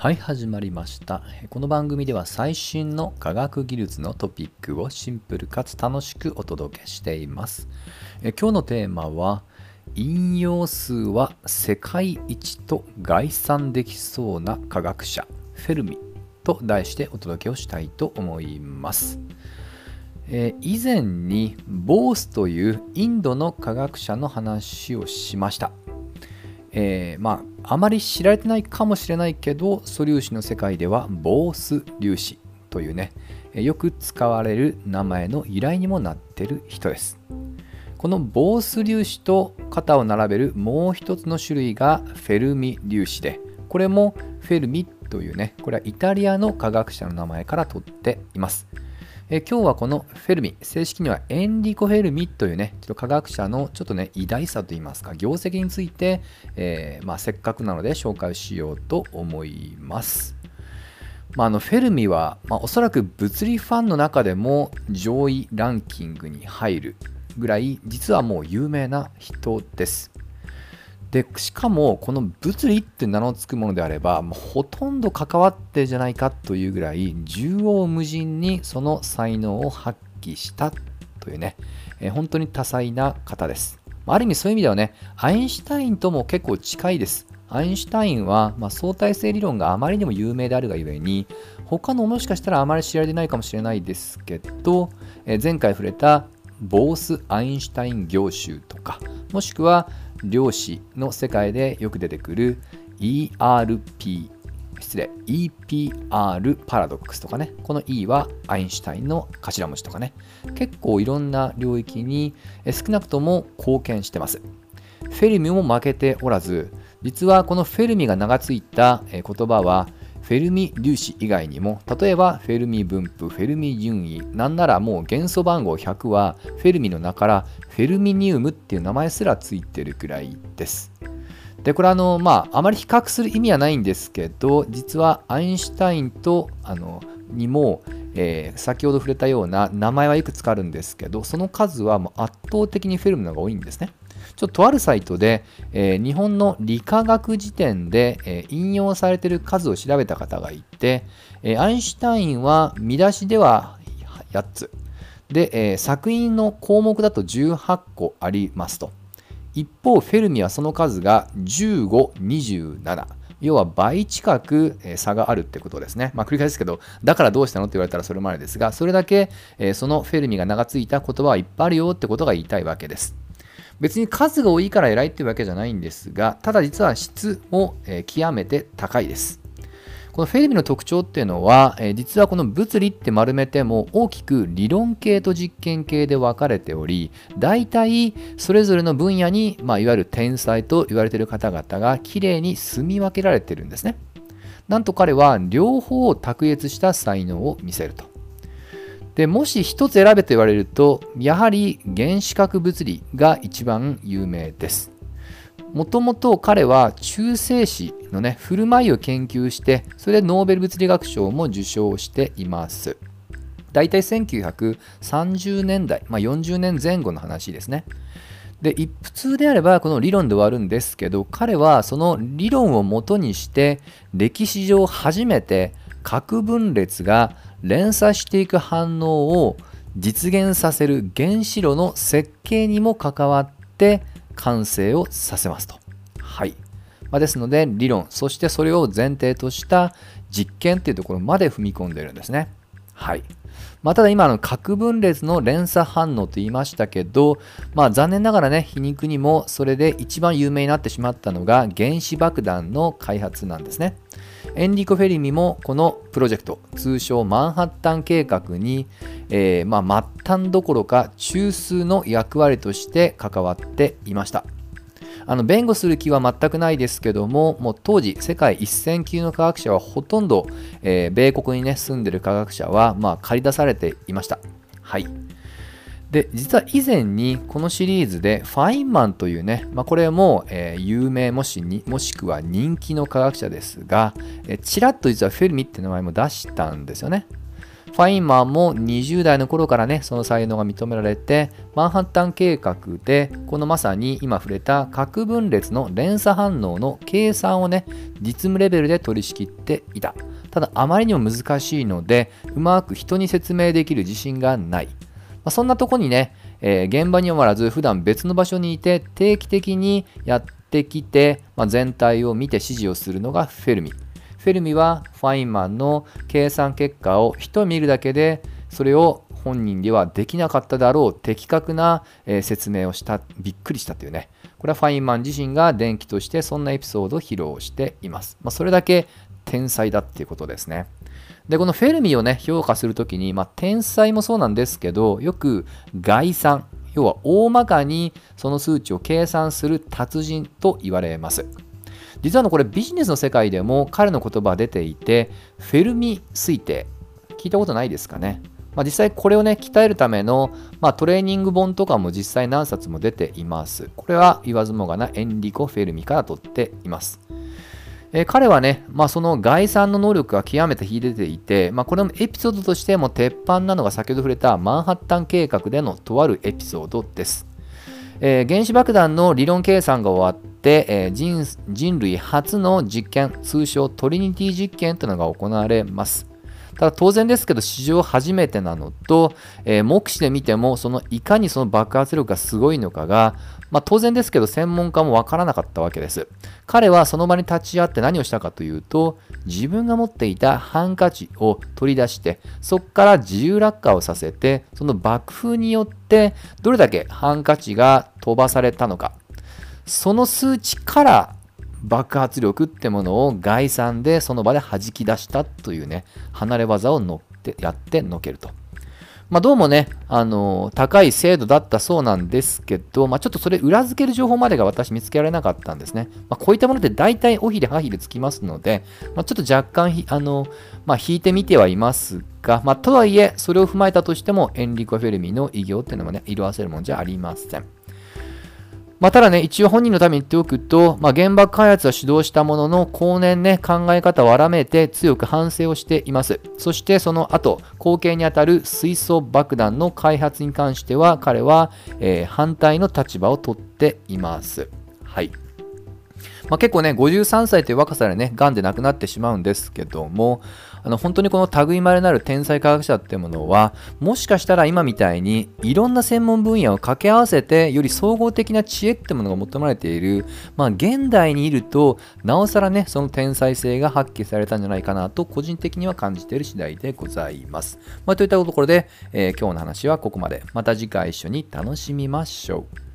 はい始まりました。この番組では最新の科学技術のトピックをシンプルかつ楽しくお届けしています。え今日のテーマは引用数は世界一と概算できそうな科学者フェルミと題してお届けをしたいと思います。え以前にボースというインドの科学者の話をしました。えー、まあ、あまり知られてないかもしれないけど素粒子の世界ではボース粒子というねよく使われる名前の由来にもなってる人です。このボース粒子と肩を並べるもう一つの種類がフェルミ粒子でこれもフェルミというねこれはイタリアの科学者の名前から取っています。え今日はこのフェルミ、正式にはエンリコ・フェルミというね、ちょっと科学者のちょっとね、偉大さといいますか、業績について、えー、まあ、せっかくなので紹介しようと思います。まあ、あのフェルミは、まあ、おそらく物理ファンの中でも上位ランキングに入るぐらい、実はもう有名な人です。でしかもこの物理って名の付くものであればもうほとんど関わってじゃないかというぐらい縦横無尽にその才能を発揮したというね、えー、本当に多彩な方です。ある意味そういう意味ではねアインシュタインとも結構近いです。アインシュタインは、まあ、相対性理論があまりにも有名であるがゆえに他のもしかしたらあまり知られてないかもしれないですけど、えー、前回触れたボース・アインシュタイン業集とかもしくは量子の世界でよく出てくる ERP 失礼 EPR パラドックスとかね。この E はアインシュタインの頭文字とかね。結構いろんな領域に少なくとも貢献してます。フェルミも負けておらず実はこのフェルミが名が付いた言葉はフェルミ粒子以外にも例えばフェルミ分布フェルミ順位なんならもう元素番号100はフェルミの名からフェルミニウムっていう名前すらついてるくらいです。でこれあのまああまり比較する意味はないんですけど実はアインシュタインとあのにも、えー、先ほど触れたような名前はいくつかあるんですけどその数はもう圧倒的にフェルミのが多いんですね。ちょっととあるサイトで、えー、日本の理化学辞典で、えー、引用されている数を調べた方がいて、えー、アインシュタインは見出しでは8つ。で、え作品の項目だと18個ありますと。一方、フェルミはその数が15、27。要は倍近く差があるってことですね。まあ、繰り返しですけど、だからどうしたのって言われたらそれまでですが、それだけそのフェルミが名が付いた言葉はいっぱいあるよってことが言いたいわけです。別に数が多いから偉いっていうわけじゃないんですが、ただ実は質も、え極めて高いです。このフェルミの特徴っていうのは、え実はこの物理って丸めても大きく理論系と実験系で分かれており、大体それぞれの分野に、まあ、いわゆる天才と言われている方々がきれいに住み分けられてるんですね。なんと彼は両方を卓越した才能を見せると。でもし一つ選べと言われるとやはり原子核物理が一番有名です。もともと彼は中性子のね振る舞いを研究してそれでノーベル物理学賞も受賞しています。大体1930年代、まあ、40年前後の話ですね。で一普通であればこの理論で終わるんですけど彼はその理論をもとにして歴史上初めて核分裂が連鎖していく反応を実現させる原子炉の設計にも関わって完成をさせますと。はい。まあ、ですので理論、そしてそれを前提とした実験っていうところまで踏み込んでるんですね。はい。まあ、ただ今の核分裂の連鎖反応と言いましたけど、まあ、残念ながらね皮肉にもそれで一番有名になってしまったのが原子爆弾の開発なんですね。エンリコ・フェリミもこのプロジェクト通称マンハッタン計画に、えー、まあ、末端どころか中枢の役割として関わっていました。あの弁護する気は全くないですけどももう当時世界一線級の科学者はほとんど、えー、米国に、ね、住んでる科学者は、まあ、借り出されていました。はい。で実は以前にこのシリーズでファインマンというね、まあ、これも、えー、有名もしにもしくは人気の科学者ですが、えー、ちらっと実はフェルミって名前も出したんですよね。ファインマンも20代の頃からね、その才能が認められて、マンハッタン計画で、このまさに今触れた核分裂の連鎖反応の計算をね、実務レベルで取り仕切っていた。ただ、あまりにも難しいので、うまく人に説明できる自信がない。ま、そんなとこにね、えー、現場に終わらず、普段別の場所にいて、定期的にやってきて、まあ、全体を見て指示をするのがフェルミ。フェルミはファインマンの計算結果を一見るだけでそれを本人ではできなかっただろう的確な、え説明をしたびっくりしたというねこれはファインマン自身が電気としてそんなエピソードを披露しています、まあ、それだけ天才だっていうことですね。でこのフェルミをね評価するときに、まあ、天才もそうなんですけどよく概算要は大まかにその数値を計算する達人と言われます。実はのこれビジネスの世界でも彼の言葉出ていてフェルミ推定。聞いたことないですかね、まあ、実際これをね鍛えるための、まあ、トレーニング本とかも実際何冊も出ています。これは言わずもがなエンリコ・フェルミから取っています。えー、彼はね、まあ、その概算の能力が極めて秀でていて、まあ、これもエピソードとしても鉄板なのが先ほど触れたマンハッタン計画でのとあるエピソードです。えー、原子爆弾の理論計算が終わって、えー、人人類初の実験通称トリニティ実験というのが行われますただ当然ですけど史上初めてなのと、えー、目視で見てもそのいかにその爆発力がすごいのかがまあ、当然ですけど専門家もわからなかったわけです。彼はその場に立ち会って何をしたかというと自分が持っていたハンカチを取り出してそこから自由落下をさせてその爆風によってどれだけハンカチが飛ばされたのかその数値から爆発力ってものを概算でその場で弾き出したというね離れ技を乗ってやってのけると。まあ、どうもね、あの高い精度だったそうなんですけど、まあ、ちょっとそれ裏付ける情報までが私見つけられなかったんですね。まあ、こういったものって大体尾ひれはひれつきますので、ま、ちょっと若干あの、ま、引いてみてはいますが、ま、とはいえ、それを踏まえたとしても、エンリコ・フェルミの偉業っていうのもね、色あせるもんじゃありません。まあ、ただね、一応本人のために言っておくと、まあ、原爆開発は主導したものの、後年ね、考え方を改めて強く反省をしています。そしてその後、後継にあたる水素爆弾の開発に関しては、彼は、えー、反対の立場を取っています。はい。まあ、結構ね、53歳という若さでね、癌で亡くなってしまうんですけども、あの本当にこの類まれなる天才科学者ってものはもしかしたら今みたいにいろんな専門分野を掛け合わせてより総合的な知恵ってものが求められている、まあ、現代にいるとなおさらねその天才性が発揮されたんじゃないかなと個人的には感じている次第でございます。まあ、といったところで、えー、今日の話はここまでまた次回一緒に楽しみましょう。